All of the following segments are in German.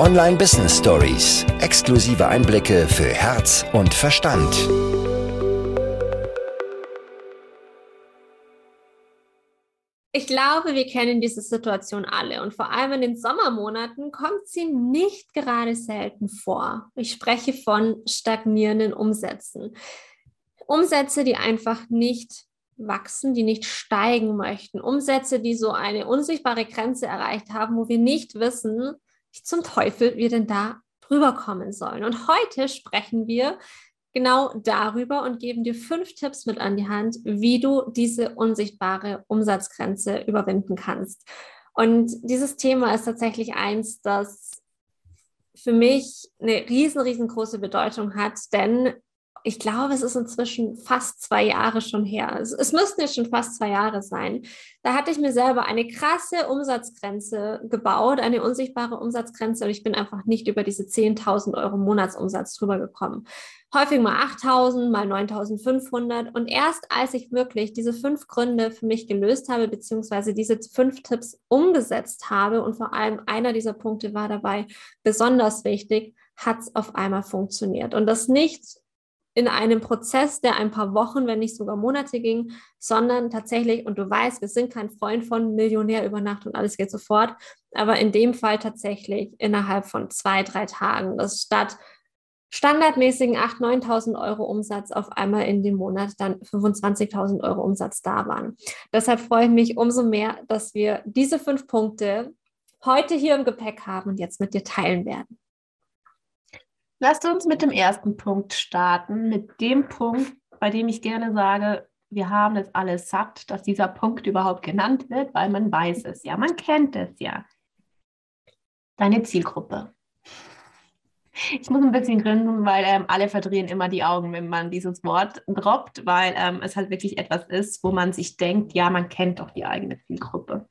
Online Business Stories. Exklusive Einblicke für Herz und Verstand. Ich glaube, wir kennen diese Situation alle und vor allem in den Sommermonaten kommt sie nicht gerade selten vor. Ich spreche von stagnierenden Umsätzen. Umsätze, die einfach nicht wachsen, die nicht steigen möchten. Umsätze, die so eine unsichtbare Grenze erreicht haben, wo wir nicht wissen, zum Teufel wir denn da drüber kommen sollen. Und heute sprechen wir genau darüber und geben dir fünf Tipps mit an die Hand, wie du diese unsichtbare Umsatzgrenze überwinden kannst. Und dieses Thema ist tatsächlich eins, das für mich eine riesen, riesengroße Bedeutung hat, denn ich glaube, es ist inzwischen fast zwei Jahre schon her. Es, es, müssten jetzt schon fast zwei Jahre sein. Da hatte ich mir selber eine krasse Umsatzgrenze gebaut, eine unsichtbare Umsatzgrenze und ich bin einfach nicht über diese 10.000 Euro Monatsumsatz drüber gekommen. Häufig mal 8.000, mal 9.500 und erst als ich wirklich diese fünf Gründe für mich gelöst habe, beziehungsweise diese fünf Tipps umgesetzt habe und vor allem einer dieser Punkte war dabei besonders wichtig, hat es auf einmal funktioniert. Und das nicht in einem Prozess, der ein paar Wochen, wenn nicht sogar Monate ging, sondern tatsächlich, und du weißt, wir sind kein Freund von Millionär über Nacht und alles geht sofort, aber in dem Fall tatsächlich innerhalb von zwei, drei Tagen, dass statt standardmäßigen 8.000, 9.000 Euro Umsatz auf einmal in dem Monat dann 25.000 Euro Umsatz da waren. Deshalb freue ich mich umso mehr, dass wir diese fünf Punkte heute hier im Gepäck haben und jetzt mit dir teilen werden. Lasst uns mit dem ersten Punkt starten, mit dem Punkt, bei dem ich gerne sage, wir haben es alles satt, dass dieser Punkt überhaupt genannt wird, weil man weiß es ja, man kennt es ja. Deine Zielgruppe. Ich muss ein bisschen grinsen, weil ähm, alle verdrehen immer die Augen, wenn man dieses Wort droppt, weil ähm, es halt wirklich etwas ist, wo man sich denkt, ja, man kennt doch die eigene Zielgruppe.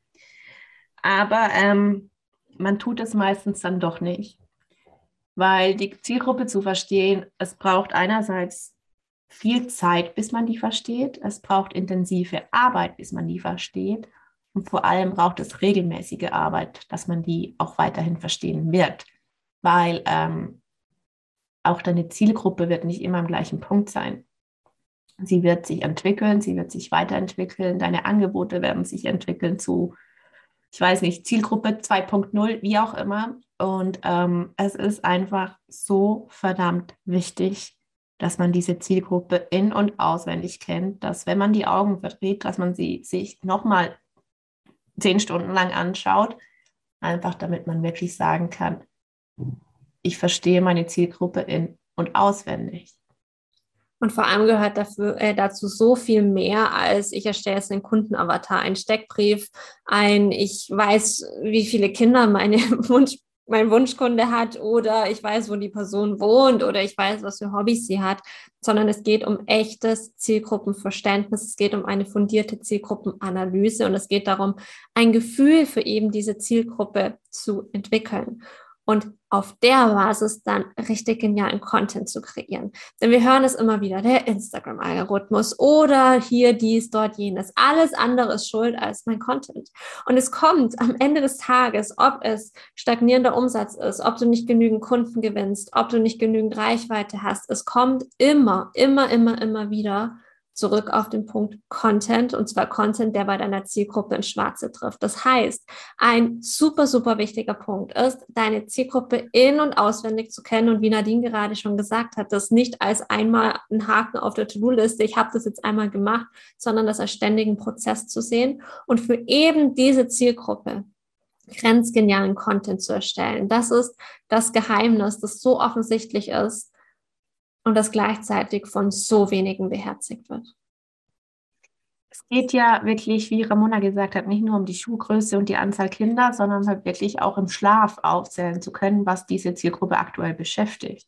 Aber ähm, man tut es meistens dann doch nicht weil die Zielgruppe zu verstehen, es braucht einerseits viel Zeit, bis man die versteht, es braucht intensive Arbeit, bis man die versteht und vor allem braucht es regelmäßige Arbeit, dass man die auch weiterhin verstehen wird, weil ähm, auch deine Zielgruppe wird nicht immer am gleichen Punkt sein. Sie wird sich entwickeln, sie wird sich weiterentwickeln, deine Angebote werden sich entwickeln zu, ich weiß nicht, Zielgruppe 2.0, wie auch immer. Und ähm, es ist einfach so verdammt wichtig, dass man diese Zielgruppe in- und auswendig kennt, dass wenn man die Augen verdreht, dass man sie sich nochmal zehn Stunden lang anschaut, einfach damit man wirklich sagen kann, ich verstehe meine Zielgruppe in- und auswendig. Und vor allem gehört dafür, äh, dazu so viel mehr als ich erstelle jetzt einen Kundenavatar, einen Steckbrief, ein, ich weiß, wie viele Kinder meine Wunsch mein Wunschkunde hat oder ich weiß, wo die Person wohnt oder ich weiß, was für Hobbys sie hat, sondern es geht um echtes Zielgruppenverständnis, es geht um eine fundierte Zielgruppenanalyse und es geht darum, ein Gefühl für eben diese Zielgruppe zu entwickeln und auf der Basis dann richtig genialen Content zu kreieren. Denn wir hören es immer wieder, der Instagram-Algorithmus oder hier dies, dort jenes. Alles andere ist schuld als mein Content. Und es kommt am Ende des Tages, ob es stagnierender Umsatz ist, ob du nicht genügend Kunden gewinnst, ob du nicht genügend Reichweite hast. Es kommt immer, immer, immer, immer wieder zurück auf den Punkt Content und zwar Content, der bei deiner Zielgruppe ins Schwarze trifft. Das heißt, ein super, super wichtiger Punkt ist, deine Zielgruppe in- und auswendig zu kennen und wie Nadine gerade schon gesagt hat, das nicht als einmal ein Haken auf der To-Do-Liste, ich habe das jetzt einmal gemacht, sondern das als ständigen Prozess zu sehen und für eben diese Zielgruppe grenzgenialen Content zu erstellen. Das ist das Geheimnis, das so offensichtlich ist, und das gleichzeitig von so wenigen beherzigt wird. Es geht ja wirklich, wie Ramona gesagt hat, nicht nur um die Schuhgröße und die Anzahl Kinder, sondern halt wirklich auch im Schlaf aufzählen zu können, was diese Zielgruppe aktuell beschäftigt,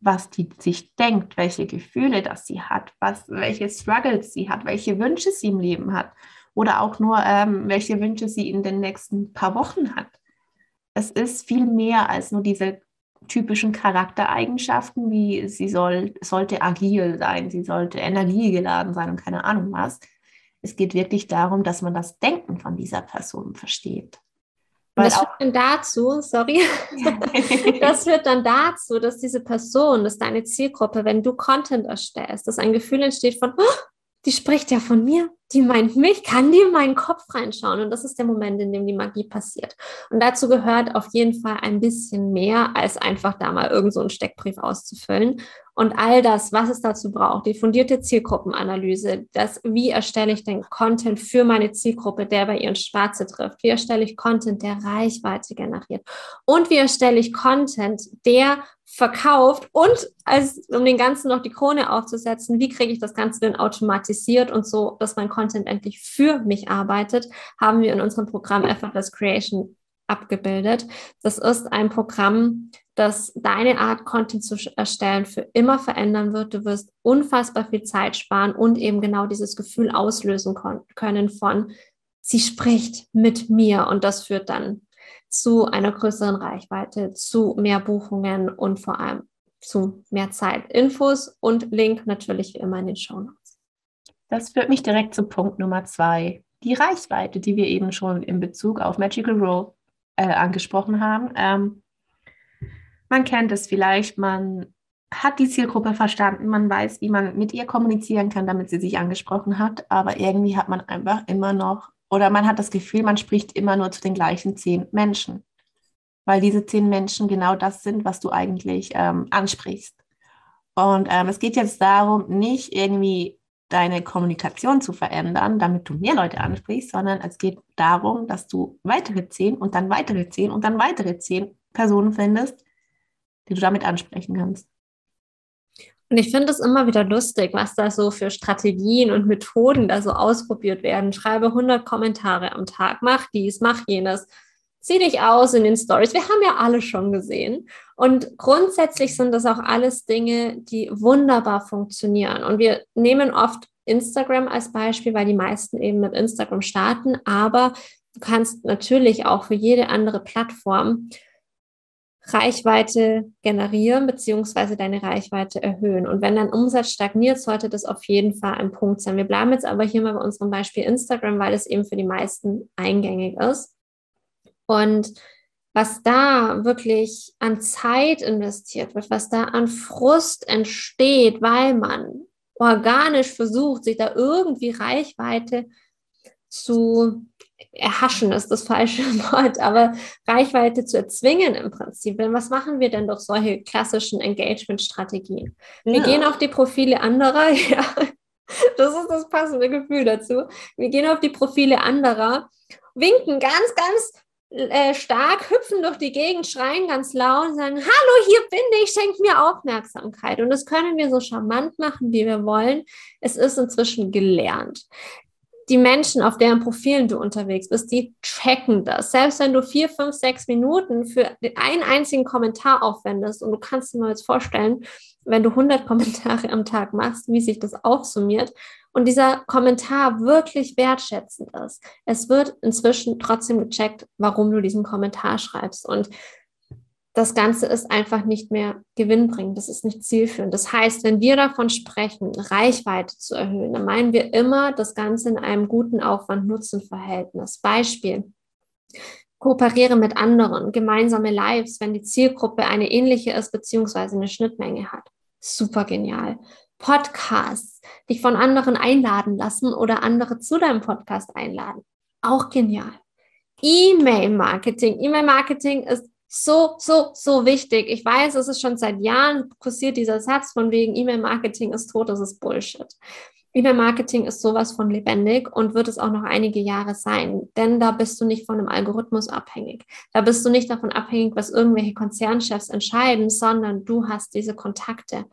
was die sich denkt, welche Gefühle das sie hat, was, welche Struggles sie hat, welche Wünsche sie im Leben hat oder auch nur, ähm, welche Wünsche sie in den nächsten paar Wochen hat. Es ist viel mehr als nur diese typischen Charaktereigenschaften, wie sie soll, sollte agil sein, sie sollte energiegeladen sein und keine Ahnung was. Es geht wirklich darum, dass man das Denken von dieser Person versteht. Und das führt dann dazu, sorry, das führt dann dazu, dass diese Person, dass deine Zielgruppe, wenn du Content erstellst, dass ein Gefühl entsteht von, oh, die spricht ja von mir, die meint mich, kann die in meinen Kopf reinschauen. Und das ist der Moment, in dem die Magie passiert. Und dazu gehört auf jeden Fall ein bisschen mehr, als einfach da mal irgend so einen Steckbrief auszufüllen. Und all das, was es dazu braucht, die fundierte Zielgruppenanalyse, das, wie erstelle ich den Content für meine Zielgruppe, der bei ihren Schwarze trifft, wie erstelle ich Content, der Reichweite generiert und wie erstelle ich Content, der verkauft und als, um den Ganzen noch die Krone aufzusetzen, wie kriege ich das Ganze denn automatisiert und so, dass mein Content endlich für mich arbeitet, haben wir in unserem Programm Effortless Creation abgebildet. Das ist ein Programm, das deine Art, Content zu erstellen, für immer verändern wird. Du wirst unfassbar viel Zeit sparen und eben genau dieses Gefühl auslösen können von, sie spricht mit mir und das führt dann zu einer größeren Reichweite, zu mehr Buchungen und vor allem zu mehr Zeit. Infos und Link natürlich wie immer in den Show Notes. Das führt mich direkt zu Punkt Nummer zwei. Die Reichweite, die wir eben schon in Bezug auf Magical Roll äh, angesprochen haben. Ähm, man kennt es vielleicht, man hat die Zielgruppe verstanden, man weiß, wie man mit ihr kommunizieren kann, damit sie sich angesprochen hat, aber irgendwie hat man einfach immer noch, oder man hat das Gefühl, man spricht immer nur zu den gleichen zehn Menschen, weil diese zehn Menschen genau das sind, was du eigentlich ähm, ansprichst. Und ähm, es geht jetzt darum, nicht irgendwie deine Kommunikation zu verändern, damit du mehr Leute ansprichst, sondern es geht darum, dass du weitere zehn und dann weitere zehn und dann weitere zehn Personen findest, die du damit ansprechen kannst. Und ich finde es immer wieder lustig, was da so für Strategien und Methoden da so ausprobiert werden. Schreibe 100 Kommentare am Tag, mach dies, mach jenes, zieh dich aus in den Stories. Wir haben ja alle schon gesehen. Und grundsätzlich sind das auch alles Dinge, die wunderbar funktionieren. Und wir nehmen oft Instagram als Beispiel, weil die meisten eben mit Instagram starten. Aber du kannst natürlich auch für jede andere Plattform Reichweite generieren beziehungsweise deine Reichweite erhöhen. Und wenn dein Umsatz stagniert, sollte das auf jeden Fall ein Punkt sein. Wir bleiben jetzt aber hier mal bei unserem Beispiel Instagram, weil es eben für die meisten eingängig ist. Und was da wirklich an Zeit investiert wird, was da an Frust entsteht, weil man organisch versucht, sich da irgendwie Reichweite zu erhaschen ist das falsche Wort, aber Reichweite zu erzwingen im Prinzip. Denn was machen wir denn durch solche klassischen Engagement-Strategien? Wir ja. gehen auf die Profile anderer, ja, das ist das passende Gefühl dazu. Wir gehen auf die Profile anderer, winken ganz, ganz äh, stark, hüpfen durch die Gegend, schreien ganz laut und sagen, hallo, hier bin ich, schenkt mir Aufmerksamkeit. Und das können wir so charmant machen, wie wir wollen. Es ist inzwischen gelernt die Menschen, auf deren Profilen du unterwegs bist, die checken das. Selbst wenn du vier, fünf, sechs Minuten für einen einzigen Kommentar aufwendest und du kannst dir mal jetzt vorstellen, wenn du 100 Kommentare am Tag machst, wie sich das aufsummiert und dieser Kommentar wirklich wertschätzend ist. Es wird inzwischen trotzdem gecheckt, warum du diesen Kommentar schreibst und das Ganze ist einfach nicht mehr gewinnbringend, das ist nicht zielführend. Das heißt, wenn wir davon sprechen, Reichweite zu erhöhen, dann meinen wir immer das Ganze in einem guten Aufwand-Nutzen-Verhältnis. Beispiel. Kooperiere mit anderen, gemeinsame Lives, wenn die Zielgruppe eine ähnliche ist, beziehungsweise eine Schnittmenge hat. Super genial. Podcasts, dich von anderen einladen lassen oder andere zu deinem Podcast einladen. Auch genial. E-Mail-Marketing. E-Mail-Marketing ist so, so, so wichtig. Ich weiß, es ist schon seit Jahren kursiert dieser Satz von wegen E-Mail-Marketing ist tot, das ist Bullshit. E-Mail-Marketing ist sowas von lebendig und wird es auch noch einige Jahre sein, denn da bist du nicht von einem Algorithmus abhängig. Da bist du nicht davon abhängig, was irgendwelche Konzernchefs entscheiden, sondern du hast diese Kontakte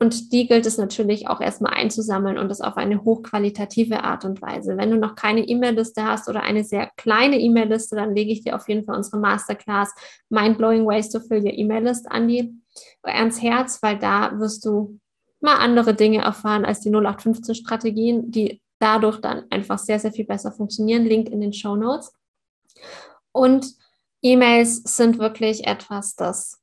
und die gilt es natürlich auch erstmal einzusammeln und das auf eine hochqualitative Art und Weise. Wenn du noch keine E-Mail-Liste hast oder eine sehr kleine E-Mail-Liste, dann lege ich dir auf jeden Fall unsere Masterclass Mind-Blowing Ways to Fill Your E-Mail-List an die ans Herz, weil da wirst du mal andere Dinge erfahren als die 0815-Strategien, die dadurch dann einfach sehr, sehr viel besser funktionieren. Link in den Show Notes. Und E-Mails sind wirklich etwas, das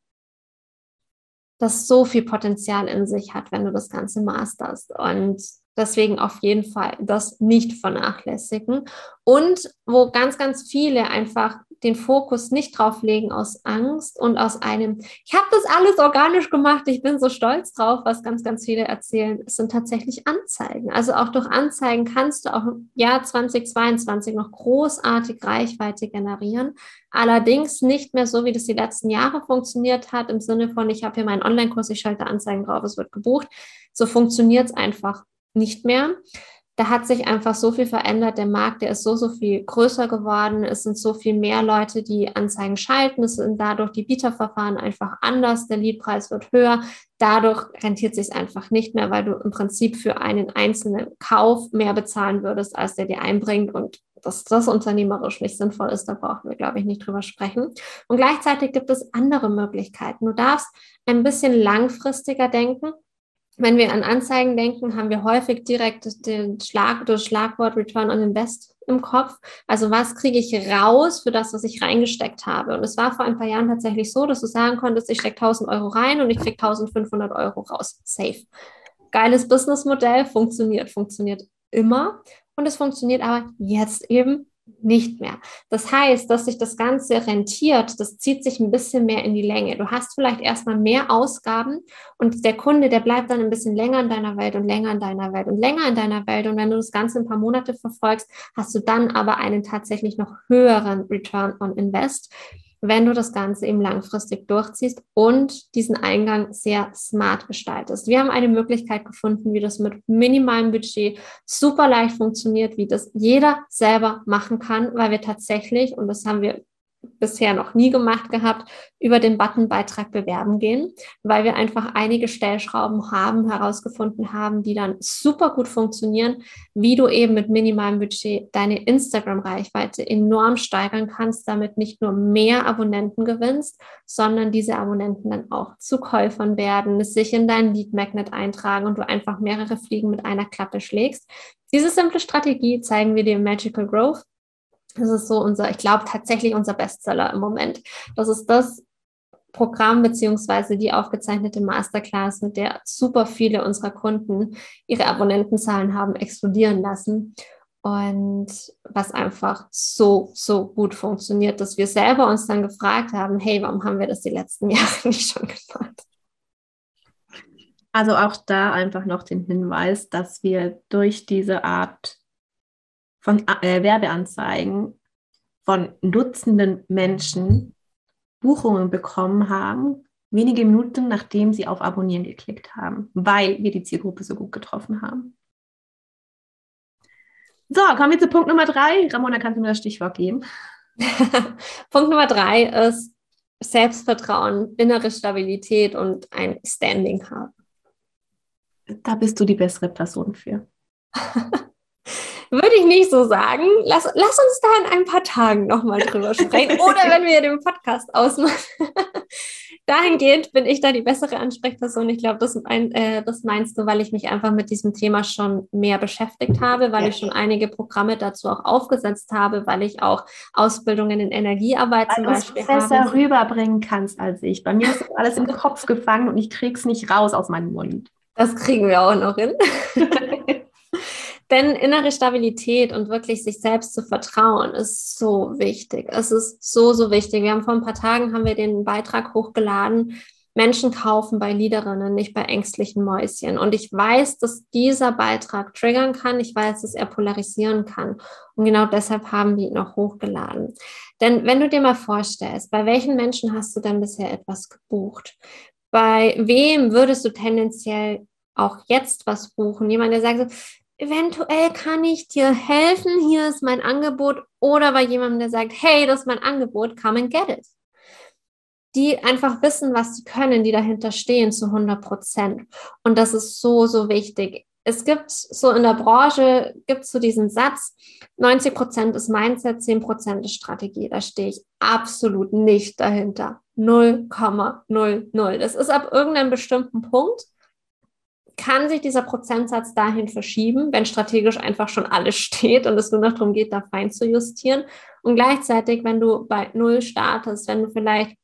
das so viel Potenzial in sich hat, wenn du das Ganze masterst. Und Deswegen auf jeden Fall das nicht vernachlässigen. Und wo ganz, ganz viele einfach den Fokus nicht drauf legen aus Angst und aus einem, ich habe das alles organisch gemacht, ich bin so stolz drauf, was ganz, ganz viele erzählen, sind tatsächlich Anzeigen. Also auch durch Anzeigen kannst du auch im Jahr 2022 noch großartig Reichweite generieren. Allerdings nicht mehr so, wie das die letzten Jahre funktioniert hat, im Sinne von, ich habe hier meinen Online-Kurs, ich schalte Anzeigen drauf, es wird gebucht. So funktioniert es einfach nicht mehr. Da hat sich einfach so viel verändert. Der Markt, der ist so, so viel größer geworden. Es sind so viel mehr Leute, die Anzeigen schalten. Es sind dadurch die Bieterverfahren einfach anders. Der Leadpreis wird höher. Dadurch rentiert sich einfach nicht mehr, weil du im Prinzip für einen einzelnen Kauf mehr bezahlen würdest, als der dir einbringt. Und dass das unternehmerisch nicht sinnvoll ist, da brauchen wir, glaube ich, nicht drüber sprechen. Und gleichzeitig gibt es andere Möglichkeiten. Du darfst ein bisschen langfristiger denken wenn wir an Anzeigen denken, haben wir häufig direkt den Schlag, das Schlagwort Return on Invest im Kopf. Also was kriege ich raus für das, was ich reingesteckt habe? Und es war vor ein paar Jahren tatsächlich so, dass du sagen konntest, ich stecke 1000 Euro rein und ich kriege 1500 Euro raus. Safe. Geiles Businessmodell, funktioniert, funktioniert immer. Und es funktioniert aber jetzt eben nicht mehr. Das heißt, dass sich das Ganze rentiert, das zieht sich ein bisschen mehr in die Länge. Du hast vielleicht erstmal mehr Ausgaben und der Kunde, der bleibt dann ein bisschen länger in deiner Welt und länger in deiner Welt und länger in deiner Welt. Und wenn du das Ganze ein paar Monate verfolgst, hast du dann aber einen tatsächlich noch höheren Return on Invest wenn du das Ganze eben langfristig durchziehst und diesen Eingang sehr smart gestaltest. Wir haben eine Möglichkeit gefunden, wie das mit minimalem Budget super leicht funktioniert, wie das jeder selber machen kann, weil wir tatsächlich, und das haben wir bisher noch nie gemacht gehabt, über den Button Beitrag bewerben gehen, weil wir einfach einige Stellschrauben haben, herausgefunden haben, die dann super gut funktionieren, wie du eben mit minimalem Budget deine Instagram-Reichweite enorm steigern kannst, damit nicht nur mehr Abonnenten gewinnst, sondern diese Abonnenten dann auch zu Käufern werden, sich in dein Lead Magnet eintragen und du einfach mehrere Fliegen mit einer Klappe schlägst. Diese simple Strategie zeigen wir dir im Magical Growth das ist so unser, ich glaube tatsächlich unser Bestseller im Moment. Das ist das Programm beziehungsweise die aufgezeichnete Masterclass, mit der super viele unserer Kunden ihre Abonnentenzahlen haben explodieren lassen. Und was einfach so, so gut funktioniert, dass wir selber uns dann gefragt haben, hey, warum haben wir das die letzten Jahre nicht schon gemacht? Also auch da einfach noch den Hinweis, dass wir durch diese Art von äh, Werbeanzeigen von Dutzenden Menschen Buchungen bekommen haben, wenige Minuten nachdem sie auf Abonnieren geklickt haben, weil wir die Zielgruppe so gut getroffen haben. So, kommen wir zu Punkt Nummer drei. Ramona, kannst du mir das Stichwort geben? Punkt Nummer drei ist Selbstvertrauen, innere Stabilität und ein Standing haben. Da bist du die bessere Person für. Würde ich nicht so sagen. Lass, lass uns da in ein paar Tagen nochmal drüber sprechen. Oder wenn wir den Podcast ausmachen. Dahingehend bin ich da die bessere Ansprechperson. Ich glaube, das, mein, äh, das, meinst du, weil ich mich einfach mit diesem Thema schon mehr beschäftigt habe, weil ja. ich schon einige Programme dazu auch aufgesetzt habe, weil ich auch Ausbildungen in Energiearbeit weil zum Beispiel es besser habe. rüberbringen kannst als ich. Bei mir ist alles im Kopf gefangen und ich kriege es nicht raus aus meinem Mund. Das kriegen wir auch noch hin. Denn innere Stabilität und wirklich sich selbst zu vertrauen ist so wichtig. Es ist so, so wichtig. Wir haben vor ein paar Tagen haben wir den Beitrag hochgeladen. Menschen kaufen bei Liederinnen, nicht bei ängstlichen Mäuschen. Und ich weiß, dass dieser Beitrag triggern kann. Ich weiß, dass er polarisieren kann. Und genau deshalb haben wir ihn auch hochgeladen. Denn wenn du dir mal vorstellst, bei welchen Menschen hast du denn bisher etwas gebucht? Bei wem würdest du tendenziell auch jetzt was buchen? Jemand, der sagt, eventuell kann ich dir helfen, hier ist mein Angebot oder bei jemandem, der sagt, hey, das ist mein Angebot, come and get it. Die einfach wissen, was sie können, die dahinter stehen zu 100 Prozent. Und das ist so, so wichtig. Es gibt so in der Branche, gibt es so diesen Satz, 90 Prozent ist Mindset, 10 Prozent ist Strategie. Da stehe ich absolut nicht dahinter. 0,00. Das ist ab irgendeinem bestimmten Punkt kann sich dieser Prozentsatz dahin verschieben, wenn strategisch einfach schon alles steht und es nur noch darum geht, da fein zu justieren. Und gleichzeitig, wenn du bei Null startest, wenn du vielleicht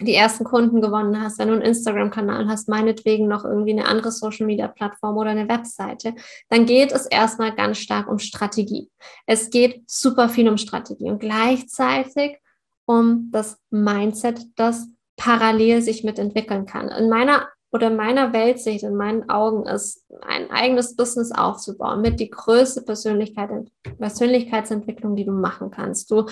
die ersten Kunden gewonnen hast, wenn du einen Instagram-Kanal hast, meinetwegen noch irgendwie eine andere Social-Media-Plattform oder eine Webseite, dann geht es erstmal ganz stark um Strategie. Es geht super viel um Strategie und gleichzeitig um das Mindset, das parallel sich mitentwickeln kann. In meiner oder in meiner Weltsicht, in meinen Augen ist ein eigenes Business aufzubauen mit die größte Persönlichkeit, Persönlichkeitsentwicklung, die du machen kannst. Du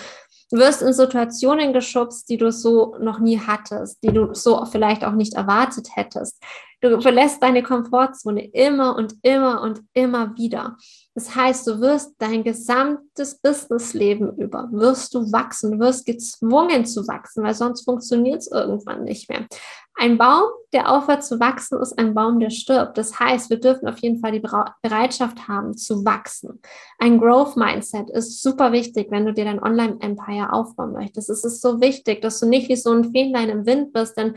wirst in Situationen geschubst, die du so noch nie hattest, die du so vielleicht auch nicht erwartet hättest. Du verlässt deine Komfortzone immer und immer und immer wieder. Das heißt, du wirst dein gesamtes Businessleben über, wirst du wachsen, wirst gezwungen zu wachsen, weil sonst funktioniert es irgendwann nicht mehr. Ein Baum, der aufhört zu wachsen, ist ein Baum, der stirbt. Das heißt, wir dürfen auf jeden Fall die Bereitschaft haben, zu wachsen. Ein Growth Mindset ist super wichtig, wenn du dir dein Online-Empire aufbauen möchtest. Es ist so wichtig, dass du nicht wie so ein Fähnlein im Wind bist, denn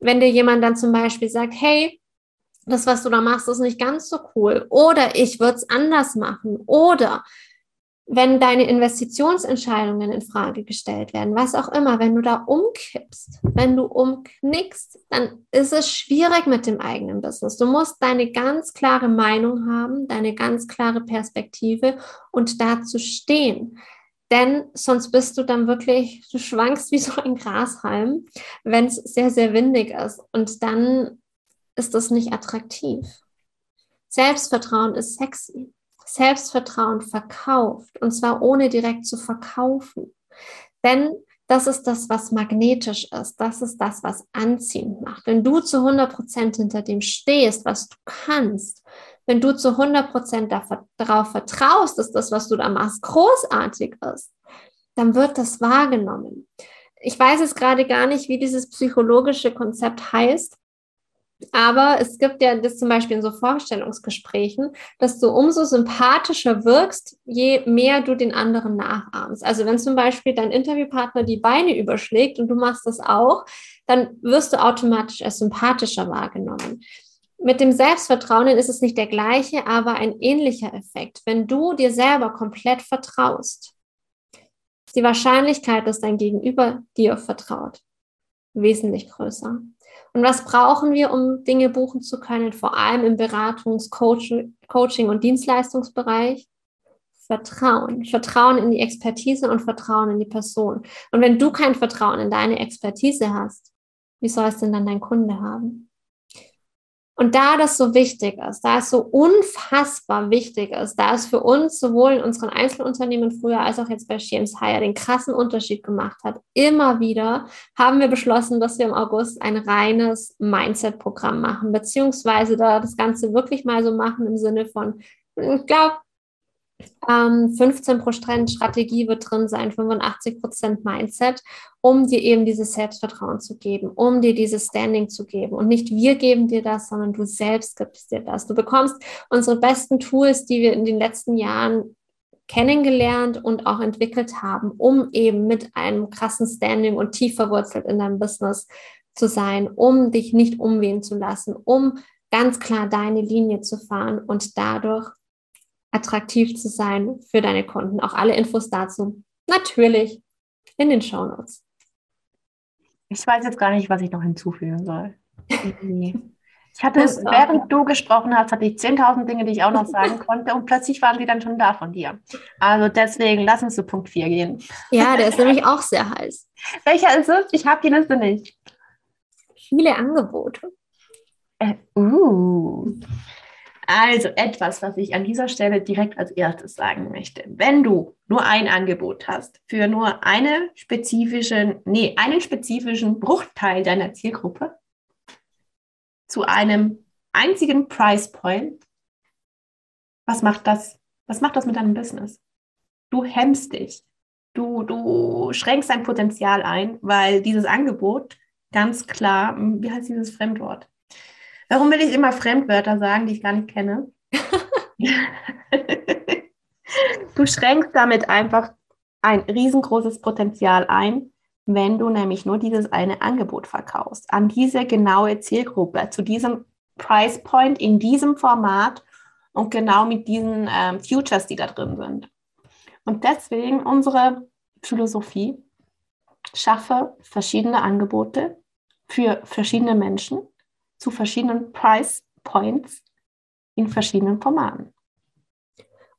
wenn dir jemand dann zum Beispiel sagt, hey, das, was du da machst, ist nicht ganz so cool. Oder ich würde es anders machen. Oder wenn deine Investitionsentscheidungen in Frage gestellt werden, was auch immer, wenn du da umkippst, wenn du umknickst, dann ist es schwierig mit dem eigenen Business. Du musst deine ganz klare Meinung haben, deine ganz klare Perspektive und dazu stehen. Denn sonst bist du dann wirklich, du schwankst wie so ein Grashalm, wenn es sehr, sehr windig ist. Und dann ist das nicht attraktiv. Selbstvertrauen ist sexy. Selbstvertrauen verkauft und zwar ohne direkt zu verkaufen. Denn das ist das, was magnetisch ist. Das ist das, was anziehend macht. Wenn du zu 100 Prozent hinter dem stehst, was du kannst, wenn du zu 100 Prozent darauf vertraust, dass das, was du da machst, großartig ist, dann wird das wahrgenommen. Ich weiß jetzt gerade gar nicht, wie dieses psychologische Konzept heißt, aber es gibt ja das zum Beispiel in so Vorstellungsgesprächen, dass du umso sympathischer wirkst, je mehr du den anderen nachahmst. Also wenn zum Beispiel dein Interviewpartner die Beine überschlägt und du machst das auch, dann wirst du automatisch als sympathischer wahrgenommen. Mit dem Selbstvertrauen ist es nicht der gleiche, aber ein ähnlicher Effekt. Wenn du dir selber komplett vertraust, ist die Wahrscheinlichkeit, dass dein Gegenüber dir vertraut, wesentlich größer. Und was brauchen wir, um Dinge buchen zu können, vor allem im Beratungs-, Coaching- und Dienstleistungsbereich? Vertrauen. Vertrauen in die Expertise und Vertrauen in die Person. Und wenn du kein Vertrauen in deine Expertise hast, wie soll es denn dann dein Kunde haben? Und da das so wichtig ist, da es so unfassbar wichtig ist, da es für uns sowohl in unseren Einzelunternehmen früher als auch jetzt bei James Hire den krassen Unterschied gemacht hat, immer wieder haben wir beschlossen, dass wir im August ein reines Mindset-Programm machen, beziehungsweise da das Ganze wirklich mal so machen im Sinne von, ich glaube, ähm, 15 Prozent Strategie wird drin sein, 85 Prozent Mindset, um dir eben dieses Selbstvertrauen zu geben, um dir dieses Standing zu geben. Und nicht wir geben dir das, sondern du selbst gibst dir das. Du bekommst unsere besten Tools, die wir in den letzten Jahren kennengelernt und auch entwickelt haben, um eben mit einem krassen Standing und tief verwurzelt in deinem Business zu sein, um dich nicht umwehen zu lassen, um ganz klar deine Linie zu fahren und dadurch attraktiv zu sein für deine Kunden. Auch alle Infos dazu natürlich in den Show Notes. Ich weiß jetzt gar nicht, was ich noch hinzufügen soll. Ich hatte es, während du gesprochen hast, hatte ich 10.000 Dinge, die ich auch noch sagen konnte und plötzlich waren sie dann schon da von dir. Also deswegen, lass uns zu Punkt 4 gehen. Ja, der ist nämlich auch sehr heiß. Welcher ist es? Ich habe die Liste nicht. Viele Angebote. Äh, uh. Also etwas, was ich an dieser Stelle direkt als erstes sagen möchte. Wenn du nur ein Angebot hast für nur eine spezifischen, nee, einen spezifischen Bruchteil deiner Zielgruppe zu einem einzigen Price Point, was macht das? Was macht das mit deinem Business? Du hemmst dich. Du, du schränkst dein Potenzial ein, weil dieses Angebot ganz klar, wie heißt dieses Fremdwort? Warum will ich immer Fremdwörter sagen, die ich gar nicht kenne? du schränkst damit einfach ein riesengroßes Potenzial ein, wenn du nämlich nur dieses eine Angebot verkaufst, an diese genaue Zielgruppe, zu diesem Price Point, in diesem Format und genau mit diesen ähm, Futures, die da drin sind. Und deswegen unsere Philosophie, schaffe verschiedene Angebote für verschiedene Menschen zu verschiedenen Price Points in verschiedenen Formaten.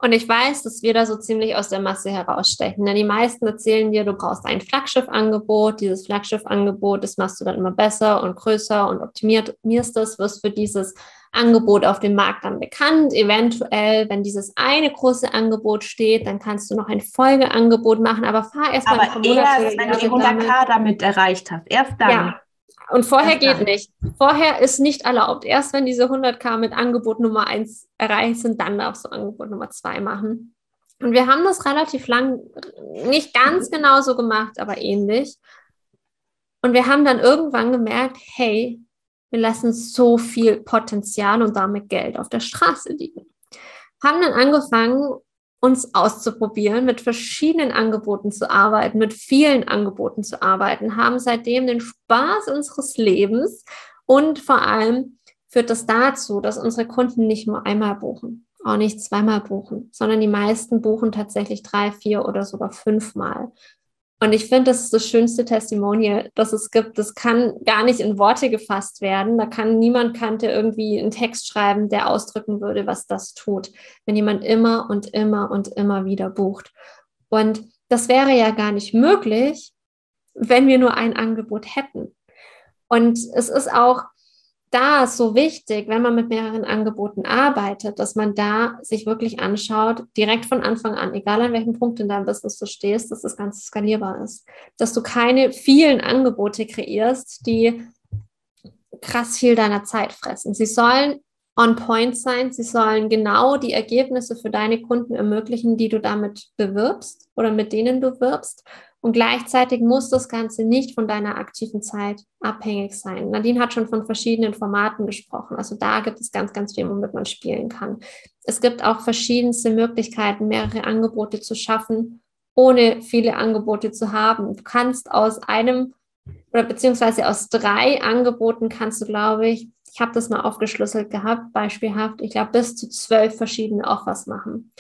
Und ich weiß, dass wir da so ziemlich aus der Masse herausstechen. Denn die meisten erzählen dir, du brauchst ein Flaggschiff-Angebot. Dieses Flaggschiff-Angebot, das machst du dann immer besser und größer und optimierst es, wirst für dieses Angebot auf dem Markt dann bekannt. Eventuell, wenn dieses eine große Angebot steht, dann kannst du noch ein Folgeangebot machen. Aber fahr erst mal Aber erst, wenn du die 100k damit erreicht hast. Erst dann. Ja. Und vorher geht nicht. Vorher ist nicht erlaubt. Erst wenn diese 100k mit Angebot Nummer 1 erreicht sind, dann darfst du Angebot Nummer 2 machen. Und wir haben das relativ lang, nicht ganz genau so gemacht, aber ähnlich. Und wir haben dann irgendwann gemerkt, hey, wir lassen so viel Potenzial und damit Geld auf der Straße liegen. Haben dann angefangen, uns auszuprobieren, mit verschiedenen Angeboten zu arbeiten, mit vielen Angeboten zu arbeiten, haben seitdem den Spaß unseres Lebens und vor allem führt das dazu, dass unsere Kunden nicht nur einmal buchen, auch nicht zweimal buchen, sondern die meisten buchen tatsächlich drei, vier oder sogar fünfmal. Und ich finde, das ist das schönste Testimonial, das es gibt. Das kann gar nicht in Worte gefasst werden. Da kann niemand kannte irgendwie einen Text schreiben, der ausdrücken würde, was das tut, wenn jemand immer und immer und immer wieder bucht. Und das wäre ja gar nicht möglich, wenn wir nur ein Angebot hätten. Und es ist auch da ist so wichtig, wenn man mit mehreren Angeboten arbeitet, dass man da sich wirklich anschaut, direkt von Anfang an, egal an welchem Punkt in deinem Business du stehst, dass das Ganze skalierbar ist. Dass du keine vielen Angebote kreierst, die krass viel deiner Zeit fressen. Sie sollen on point sein, sie sollen genau die Ergebnisse für deine Kunden ermöglichen, die du damit bewirbst oder mit denen du wirbst. Und gleichzeitig muss das Ganze nicht von deiner aktiven Zeit abhängig sein. Nadine hat schon von verschiedenen Formaten gesprochen. Also da gibt es ganz, ganz viel, womit man spielen kann. Es gibt auch verschiedenste Möglichkeiten, mehrere Angebote zu schaffen, ohne viele Angebote zu haben. Du kannst aus einem oder beziehungsweise aus drei Angeboten kannst du, glaube ich, ich habe das mal aufgeschlüsselt gehabt, beispielhaft, ich glaube, bis zu zwölf verschiedene Offers machen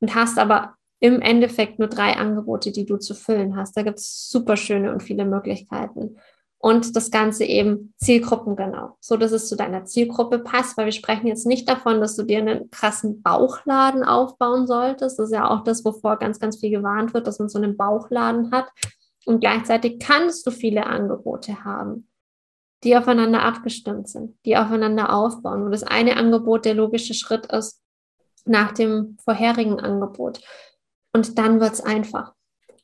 und hast aber im Endeffekt nur drei Angebote, die du zu füllen hast. Da gibt es super schöne und viele Möglichkeiten. Und das Ganze eben zielgruppengenau, so dass es zu deiner Zielgruppe passt, weil wir sprechen jetzt nicht davon, dass du dir einen krassen Bauchladen aufbauen solltest. Das ist ja auch das, wovor ganz, ganz viel gewarnt wird, dass man so einen Bauchladen hat. Und gleichzeitig kannst du viele Angebote haben, die aufeinander abgestimmt sind, die aufeinander aufbauen. Und das eine Angebot der logische Schritt ist nach dem vorherigen Angebot. Und dann wird es einfach.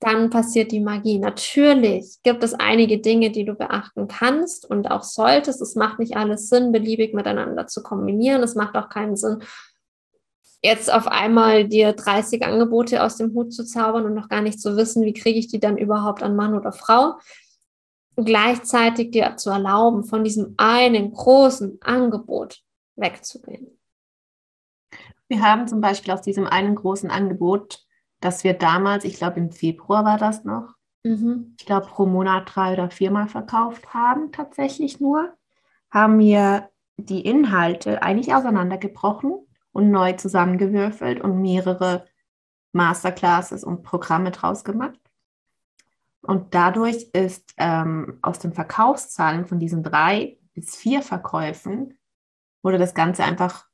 Dann passiert die Magie. Natürlich gibt es einige Dinge, die du beachten kannst und auch solltest. Es macht nicht alles Sinn, beliebig miteinander zu kombinieren. Es macht auch keinen Sinn, jetzt auf einmal dir 30 Angebote aus dem Hut zu zaubern und noch gar nicht zu wissen, wie kriege ich die dann überhaupt an Mann oder Frau. Gleichzeitig dir zu erlauben, von diesem einen großen Angebot wegzugehen. Wir haben zum Beispiel aus diesem einen großen Angebot dass wir damals, ich glaube im Februar war das noch, mhm. ich glaube pro Monat drei oder viermal verkauft haben, tatsächlich nur, haben wir die Inhalte eigentlich auseinandergebrochen und neu zusammengewürfelt und mehrere Masterclasses und Programme draus gemacht. Und dadurch ist ähm, aus den Verkaufszahlen von diesen drei bis vier Verkäufen wurde das Ganze einfach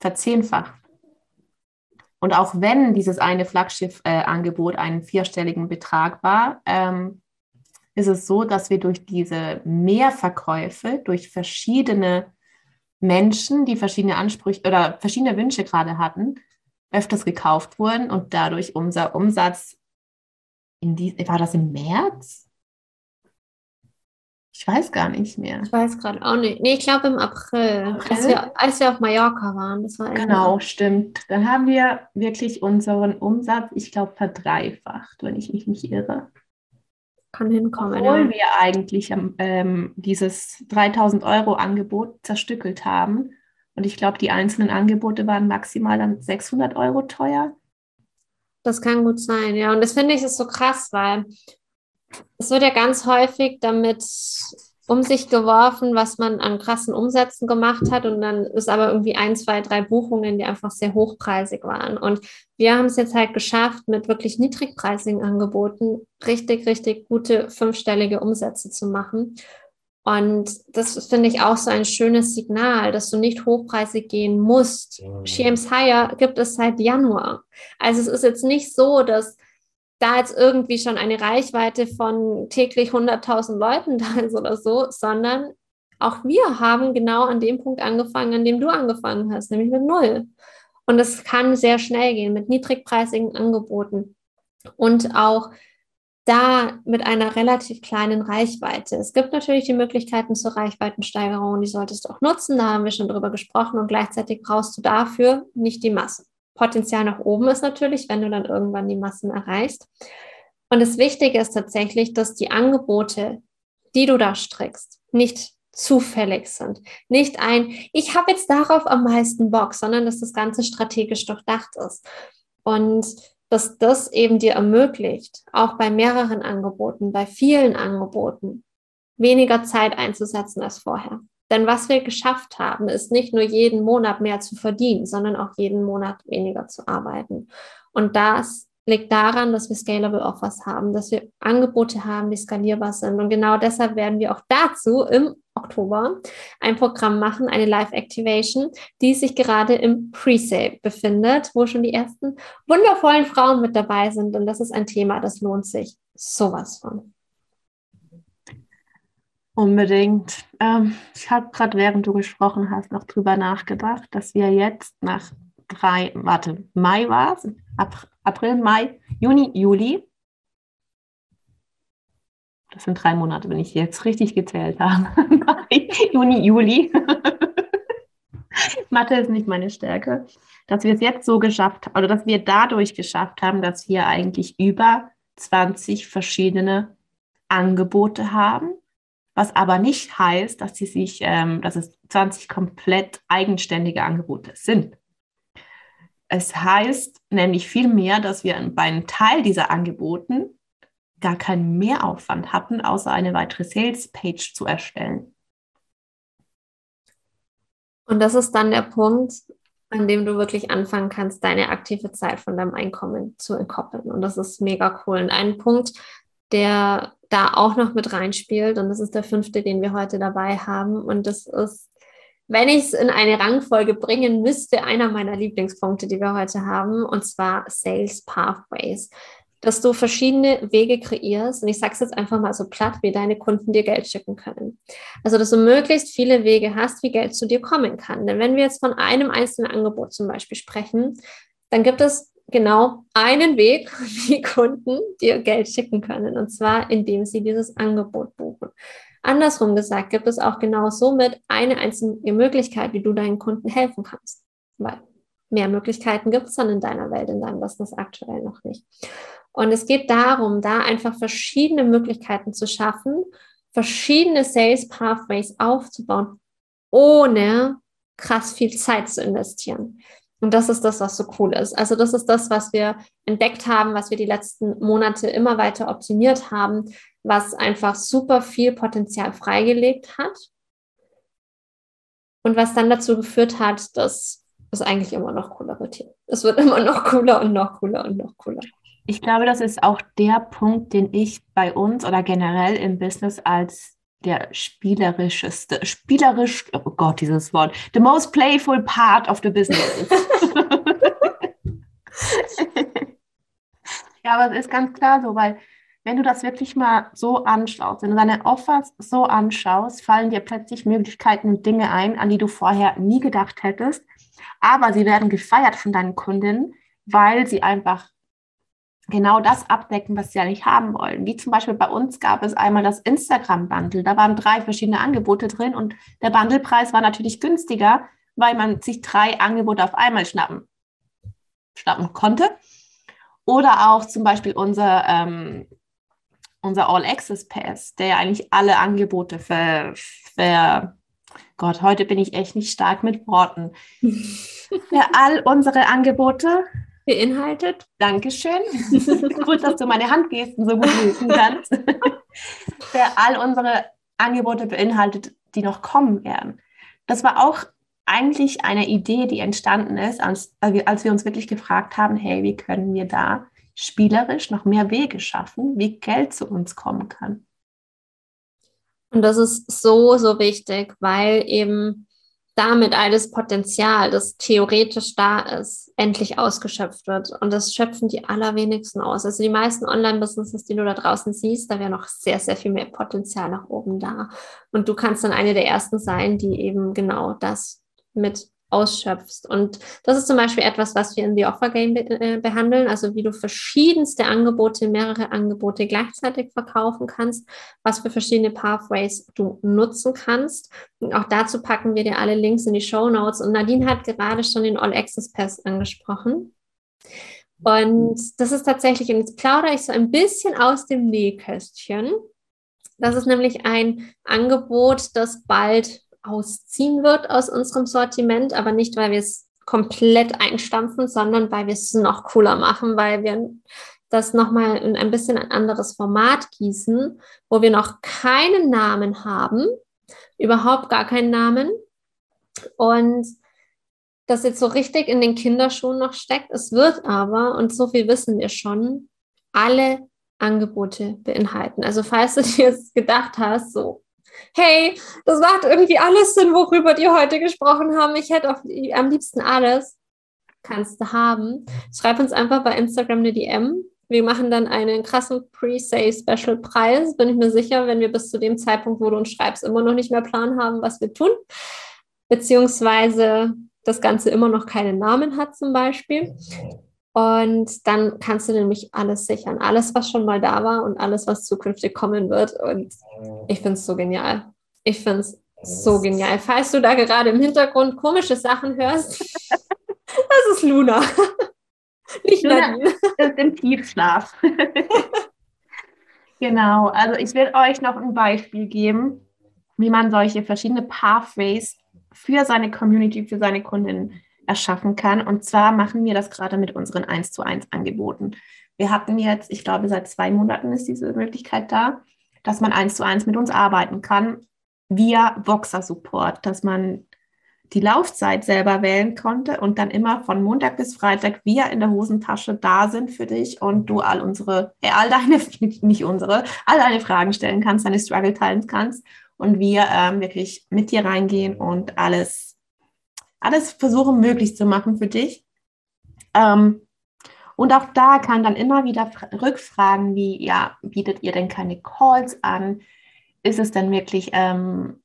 verzehnfacht. Und auch wenn dieses eine Flaggschiff-Angebot äh, einen vierstelligen Betrag war, ähm, ist es so, dass wir durch diese Mehrverkäufe, durch verschiedene Menschen, die verschiedene Ansprüche oder verschiedene Wünsche gerade hatten, öfters gekauft wurden und dadurch unser Umsatz in die, war das im März? Ich weiß gar nicht mehr. Ich weiß gerade auch nicht. Nee, ich glaube im April, April? Als, wir, als wir auf Mallorca waren. Das war genau, stimmt. Dann haben wir wirklich unseren Umsatz, ich glaube, verdreifacht, wenn ich mich nicht irre. Kann hinkommen. Obwohl ja. wir eigentlich ähm, dieses 3000 Euro Angebot zerstückelt haben. Und ich glaube, die einzelnen Angebote waren maximal dann 600 Euro teuer. Das kann gut sein, ja. Und das finde ich ist so krass, weil es wird ja ganz häufig damit um sich geworfen, was man an krassen Umsätzen gemacht hat. Und dann ist aber irgendwie ein, zwei, drei Buchungen, die einfach sehr hochpreisig waren. Und wir haben es jetzt halt geschafft, mit wirklich niedrigpreisigen Angeboten richtig, richtig gute fünfstellige Umsätze zu machen. Und das finde ich auch so ein schönes Signal, dass du nicht hochpreisig gehen musst. Mhm. Sheems Hire gibt es seit Januar. Also es ist jetzt nicht so, dass da jetzt irgendwie schon eine Reichweite von täglich 100.000 Leuten da ist oder so, sondern auch wir haben genau an dem Punkt angefangen, an dem du angefangen hast, nämlich mit Null. Und es kann sehr schnell gehen mit niedrigpreisigen Angeboten und auch da mit einer relativ kleinen Reichweite. Es gibt natürlich die Möglichkeiten zur Reichweitensteigerung, die solltest du auch nutzen. Da haben wir schon drüber gesprochen und gleichzeitig brauchst du dafür nicht die Masse. Potenzial nach oben ist natürlich, wenn du dann irgendwann die Massen erreichst. Und das Wichtige ist tatsächlich, dass die Angebote, die du da strickst, nicht zufällig sind. Nicht ein, ich habe jetzt darauf am meisten Bock, sondern dass das Ganze strategisch durchdacht ist. Und dass das eben dir ermöglicht, auch bei mehreren Angeboten, bei vielen Angeboten, weniger Zeit einzusetzen als vorher. Denn was wir geschafft haben, ist nicht nur jeden Monat mehr zu verdienen, sondern auch jeden Monat weniger zu arbeiten. Und das liegt daran, dass wir Scalable Offers haben, dass wir Angebote haben, die skalierbar sind. Und genau deshalb werden wir auch dazu im Oktober ein Programm machen, eine Live Activation, die sich gerade im Pre-Sale befindet, wo schon die ersten wundervollen Frauen mit dabei sind. Und das ist ein Thema, das lohnt sich sowas von. Unbedingt. Ähm, ich habe gerade, während du gesprochen hast, noch drüber nachgedacht, dass wir jetzt nach drei, warte, Mai war es, April, Mai, Juni, Juli. Das sind drei Monate, wenn ich jetzt richtig gezählt habe. Juni, Juli. Mathe ist nicht meine Stärke. Dass wir es jetzt so geschafft haben, oder dass wir dadurch geschafft haben, dass wir eigentlich über 20 verschiedene Angebote haben was aber nicht heißt, dass sie sich, ähm, dass es 20 komplett eigenständige Angebote sind. Es heißt nämlich vielmehr, dass wir bei einem Teil dieser Angeboten gar keinen Mehraufwand hatten, außer eine weitere Sales-Page zu erstellen. Und das ist dann der Punkt, an dem du wirklich anfangen kannst, deine aktive Zeit von deinem Einkommen zu entkoppeln. Und das ist mega cool. Und ein Punkt, der da auch noch mit reinspielt. Und das ist der fünfte, den wir heute dabei haben. Und das ist, wenn ich es in eine Rangfolge bringen müsste, einer meiner Lieblingspunkte, die wir heute haben, und zwar Sales Pathways. Dass du verschiedene Wege kreierst, und ich sage es jetzt einfach mal so platt, wie deine Kunden dir Geld schicken können. Also, dass du möglichst viele Wege hast, wie Geld zu dir kommen kann. Denn wenn wir jetzt von einem einzelnen Angebot zum Beispiel sprechen, dann gibt es genau einen Weg, wie Kunden dir Geld schicken können, und zwar indem sie dieses Angebot buchen. Andersrum gesagt, gibt es auch genau somit eine einzige Möglichkeit, wie du deinen Kunden helfen kannst. Weil mehr Möglichkeiten gibt es dann in deiner Welt, in deinem Business aktuell noch nicht. Und es geht darum, da einfach verschiedene Möglichkeiten zu schaffen, verschiedene Sales Pathways aufzubauen, ohne krass viel Zeit zu investieren. Und das ist das, was so cool ist. Also das ist das, was wir entdeckt haben, was wir die letzten Monate immer weiter optimiert haben, was einfach super viel Potenzial freigelegt hat und was dann dazu geführt hat, dass es eigentlich immer noch cooler wird hier. Es wird immer noch cooler und noch cooler und noch cooler. Ich glaube, das ist auch der Punkt, den ich bei uns oder generell im Business als der spielerischeste, spielerisch, oh Gott, dieses Wort, the most playful part of the business. ja, aber es ist ganz klar so, weil wenn du das wirklich mal so anschaust, wenn du deine Offers so anschaust, fallen dir plötzlich Möglichkeiten und Dinge ein, an die du vorher nie gedacht hättest. Aber sie werden gefeiert von deinen Kunden, weil sie einfach genau das abdecken, was sie eigentlich haben wollen. Wie zum Beispiel bei uns gab es einmal das Instagram-Bundle. Da waren drei verschiedene Angebote drin und der Bundlepreis war natürlich günstiger, weil man sich drei Angebote auf einmal schnappen, schnappen konnte. Oder auch zum Beispiel unser, ähm, unser All-Access-Pass, der ja eigentlich alle Angebote für, für Gott, heute bin ich echt nicht stark mit Worten. für all unsere Angebote beinhaltet. Dankeschön. gut, dass du meine Handgesten so gut lesen kannst. Für all unsere Angebote beinhaltet, die noch kommen werden. Das war auch eigentlich eine Idee, die entstanden ist, als, als wir uns wirklich gefragt haben, hey, wie können wir da spielerisch noch mehr Wege schaffen, wie Geld zu uns kommen kann. Und das ist so, so wichtig, weil eben damit all das Potenzial, das theoretisch da ist, endlich ausgeschöpft wird. Und das schöpfen die allerwenigsten aus. Also die meisten Online-Businesses, die du da draußen siehst, da wäre noch sehr, sehr viel mehr Potenzial nach oben da. Und du kannst dann eine der ersten sein, die eben genau das mit ausschöpfst. Und das ist zum Beispiel etwas, was wir in The Offer Game be äh, behandeln, also wie du verschiedenste Angebote, mehrere Angebote gleichzeitig verkaufen kannst, was für verschiedene Pathways du nutzen kannst. Und auch dazu packen wir dir alle Links in die Show Notes. Und Nadine hat gerade schon den All Access Pass angesprochen. Und das ist tatsächlich, und jetzt plaudere ich so ein bisschen aus dem Nähkästchen. Das ist nämlich ein Angebot, das bald ausziehen wird aus unserem Sortiment, aber nicht, weil wir es komplett einstampfen, sondern weil wir es noch cooler machen, weil wir das nochmal in ein bisschen ein anderes Format gießen, wo wir noch keinen Namen haben, überhaupt gar keinen Namen. Und das jetzt so richtig in den Kinderschuhen noch steckt. Es wird aber, und so viel wissen wir schon, alle Angebote beinhalten. Also falls du dir jetzt gedacht hast, so hey, das macht irgendwie alles Sinn, worüber die heute gesprochen haben. Ich hätte auf, am liebsten alles. Kannst du haben. Schreib uns einfach bei Instagram eine DM. Wir machen dann einen krassen Pre-Sale-Special-Preis. Bin ich mir sicher, wenn wir bis zu dem Zeitpunkt, wo du uns schreibst, immer noch nicht mehr Plan haben, was wir tun. Beziehungsweise das Ganze immer noch keinen Namen hat, zum Beispiel. Und dann kannst du nämlich alles sichern. Alles, was schon mal da war und alles, was zukünftig kommen wird. Und ich finde es so genial. Ich finde es so genial. Falls du da gerade im Hintergrund komische Sachen hörst, das ist Luna. Nicht Luna Nadine. ist im Tiefschlaf. genau. Also ich will euch noch ein Beispiel geben, wie man solche verschiedene Pathways für seine Community, für seine Kundinnen erschaffen kann. Und zwar machen wir das gerade mit unseren 1 zu 1 Angeboten. Wir hatten jetzt, ich glaube, seit zwei Monaten ist diese Möglichkeit da, dass man 1 zu 1 mit uns arbeiten kann via Voxer Support, dass man die Laufzeit selber wählen konnte und dann immer von Montag bis Freitag wir in der Hosentasche da sind für dich und du all unsere, äh, all deine, nicht unsere, all deine Fragen stellen kannst, deine Struggle teilen kannst und wir ähm, wirklich mit dir reingehen und alles alles versuchen möglich zu machen für dich. Ähm, und auch da kann dann immer wieder Rückfragen wie, ja, bietet ihr denn keine Calls an? Ist es denn wirklich, ähm,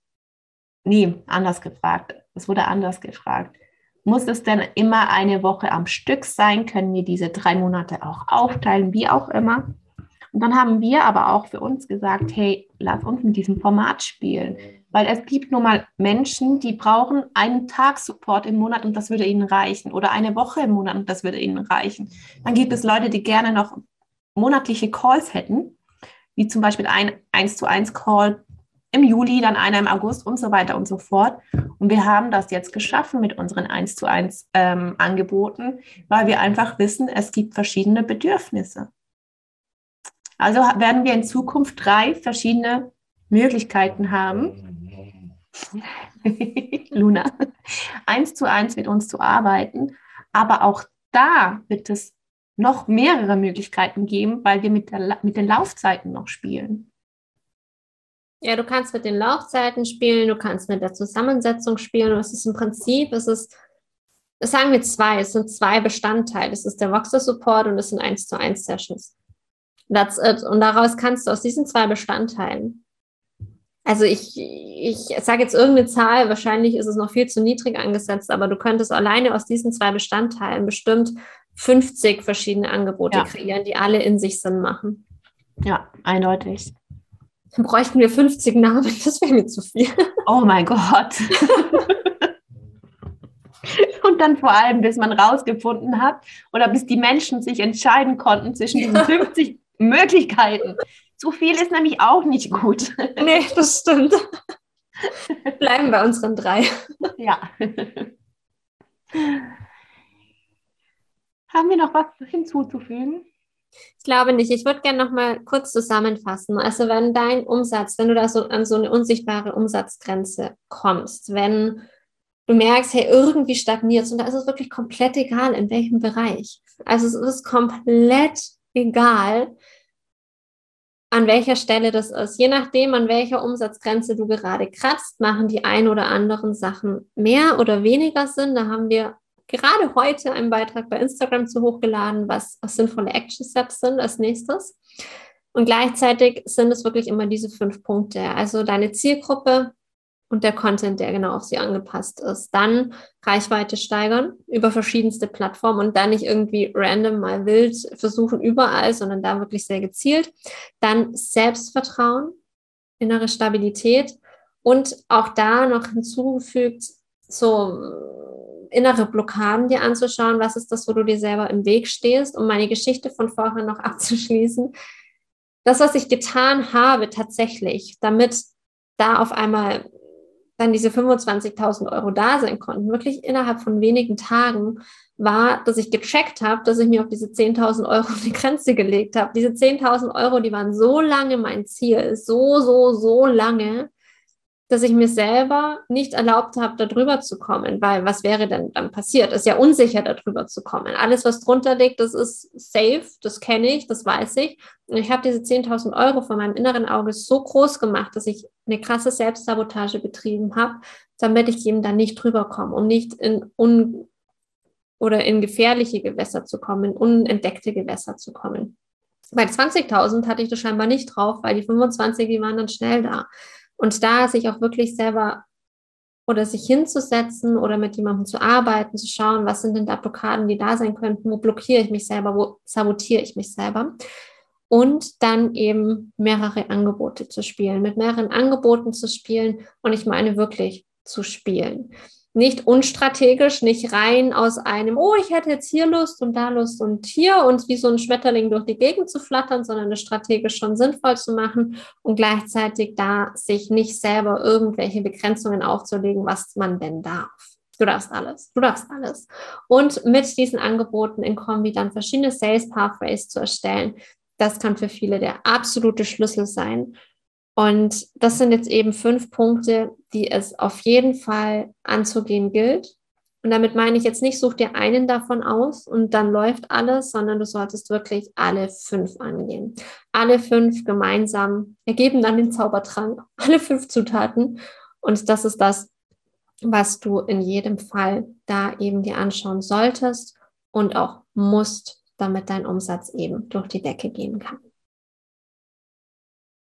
nee, anders gefragt. Es wurde anders gefragt. Muss es denn immer eine Woche am Stück sein? Können wir diese drei Monate auch aufteilen, wie auch immer? Und dann haben wir aber auch für uns gesagt, hey, lass uns mit diesem Format spielen. Weil es gibt nun mal Menschen, die brauchen einen Tag Support im Monat und das würde ihnen reichen. Oder eine Woche im Monat und das würde ihnen reichen. Dann gibt es Leute, die gerne noch monatliche Calls hätten, wie zum Beispiel ein 1 zu 1 Call im Juli, dann einer im August und so weiter und so fort. Und wir haben das jetzt geschaffen mit unseren 1 zu 1 ähm, Angeboten, weil wir einfach wissen, es gibt verschiedene Bedürfnisse. Also werden wir in Zukunft drei verschiedene Möglichkeiten haben, Luna, eins zu eins mit uns zu arbeiten. Aber auch da wird es noch mehrere Möglichkeiten geben, weil wir mit, der, mit den Laufzeiten noch spielen. Ja, du kannst mit den Laufzeiten spielen, du kannst mit der Zusammensetzung spielen. Und es ist im Prinzip, es ist, das sagen wir zwei, es sind zwei Bestandteile. Es ist der Voxer Support und es sind eins zu eins Sessions. That's it. Und daraus kannst du aus diesen zwei Bestandteilen, also ich, ich sage jetzt irgendeine Zahl, wahrscheinlich ist es noch viel zu niedrig angesetzt, aber du könntest alleine aus diesen zwei Bestandteilen bestimmt 50 verschiedene Angebote ja. kreieren, die alle in sich Sinn machen. Ja, eindeutig. Dann bräuchten wir 50 Namen, das wäre mir zu viel. Oh mein Gott. Und dann vor allem, bis man rausgefunden hat oder bis die Menschen sich entscheiden konnten zwischen diesen 50 Möglichkeiten. Zu viel ist nämlich auch nicht gut. Nee, das stimmt. Bleiben bei unseren drei. Ja. Haben wir noch was hinzuzufügen? Ich glaube nicht. Ich würde gerne noch mal kurz zusammenfassen. Also wenn dein Umsatz, wenn du da so an so eine unsichtbare Umsatzgrenze kommst, wenn du merkst, hey, irgendwie stagniert und da ist es wirklich komplett egal, in welchem Bereich. Also es ist komplett egal, an welcher Stelle das ist. Je nachdem, an welcher Umsatzgrenze du gerade kratzt, machen die ein oder anderen Sachen mehr oder weniger Sinn. Da haben wir gerade heute einen Beitrag bei Instagram zu hochgeladen, was, sinnvolle Action Steps sind als nächstes. Und gleichzeitig sind es wirklich immer diese fünf Punkte. Also deine Zielgruppe, und der Content, der genau auf sie angepasst ist. Dann Reichweite steigern über verschiedenste Plattformen und dann nicht irgendwie random mal wild versuchen überall, sondern da wirklich sehr gezielt. Dann Selbstvertrauen, innere Stabilität und auch da noch hinzugefügt, so innere Blockaden dir anzuschauen, was ist das, wo du dir selber im Weg stehst, um meine Geschichte von vorher noch abzuschließen. Das, was ich getan habe tatsächlich, damit da auf einmal dann diese 25.000 Euro da sein konnten, wirklich innerhalb von wenigen Tagen, war, dass ich gecheckt habe, dass ich mir auf diese 10.000 Euro eine Grenze gelegt habe. Diese 10.000 Euro, die waren so lange mein Ziel, so, so, so lange, dass ich mir selber nicht erlaubt habe, da drüber zu kommen, weil was wäre denn dann passiert? Es ist ja unsicher, da drüber zu kommen. Alles, was drunter liegt, das ist safe, das kenne ich, das weiß ich. Und ich habe diese 10.000 Euro von meinem inneren Auge so groß gemacht, dass ich eine krasse Selbstsabotage betrieben habe, damit ich eben da nicht drüber komme, um nicht in un oder in gefährliche Gewässer zu kommen, in unentdeckte Gewässer zu kommen. Bei 20.000 hatte ich das scheinbar nicht drauf, weil die 25, die waren dann schnell da. Und da sich auch wirklich selber oder sich hinzusetzen oder mit jemandem zu arbeiten, zu schauen, was sind denn da Blockaden, die da sein könnten, wo blockiere ich mich selber, wo sabotiere ich mich selber. Und dann eben mehrere Angebote zu spielen, mit mehreren Angeboten zu spielen. Und ich meine wirklich zu spielen nicht unstrategisch, nicht rein aus einem, oh, ich hätte jetzt hier Lust und da Lust und hier und wie so ein Schmetterling durch die Gegend zu flattern, sondern es strategisch schon sinnvoll zu machen und gleichzeitig da sich nicht selber irgendwelche Begrenzungen aufzulegen, was man denn darf. Du darfst alles. Du darfst alles. Und mit diesen Angeboten in Kombi dann verschiedene Sales Pathways zu erstellen, das kann für viele der absolute Schlüssel sein, und das sind jetzt eben fünf Punkte, die es auf jeden Fall anzugehen gilt. Und damit meine ich jetzt nicht, such dir einen davon aus und dann läuft alles, sondern du solltest wirklich alle fünf angehen. Alle fünf gemeinsam ergeben dann den Zaubertrank, alle fünf Zutaten. Und das ist das, was du in jedem Fall da eben dir anschauen solltest und auch musst, damit dein Umsatz eben durch die Decke gehen kann.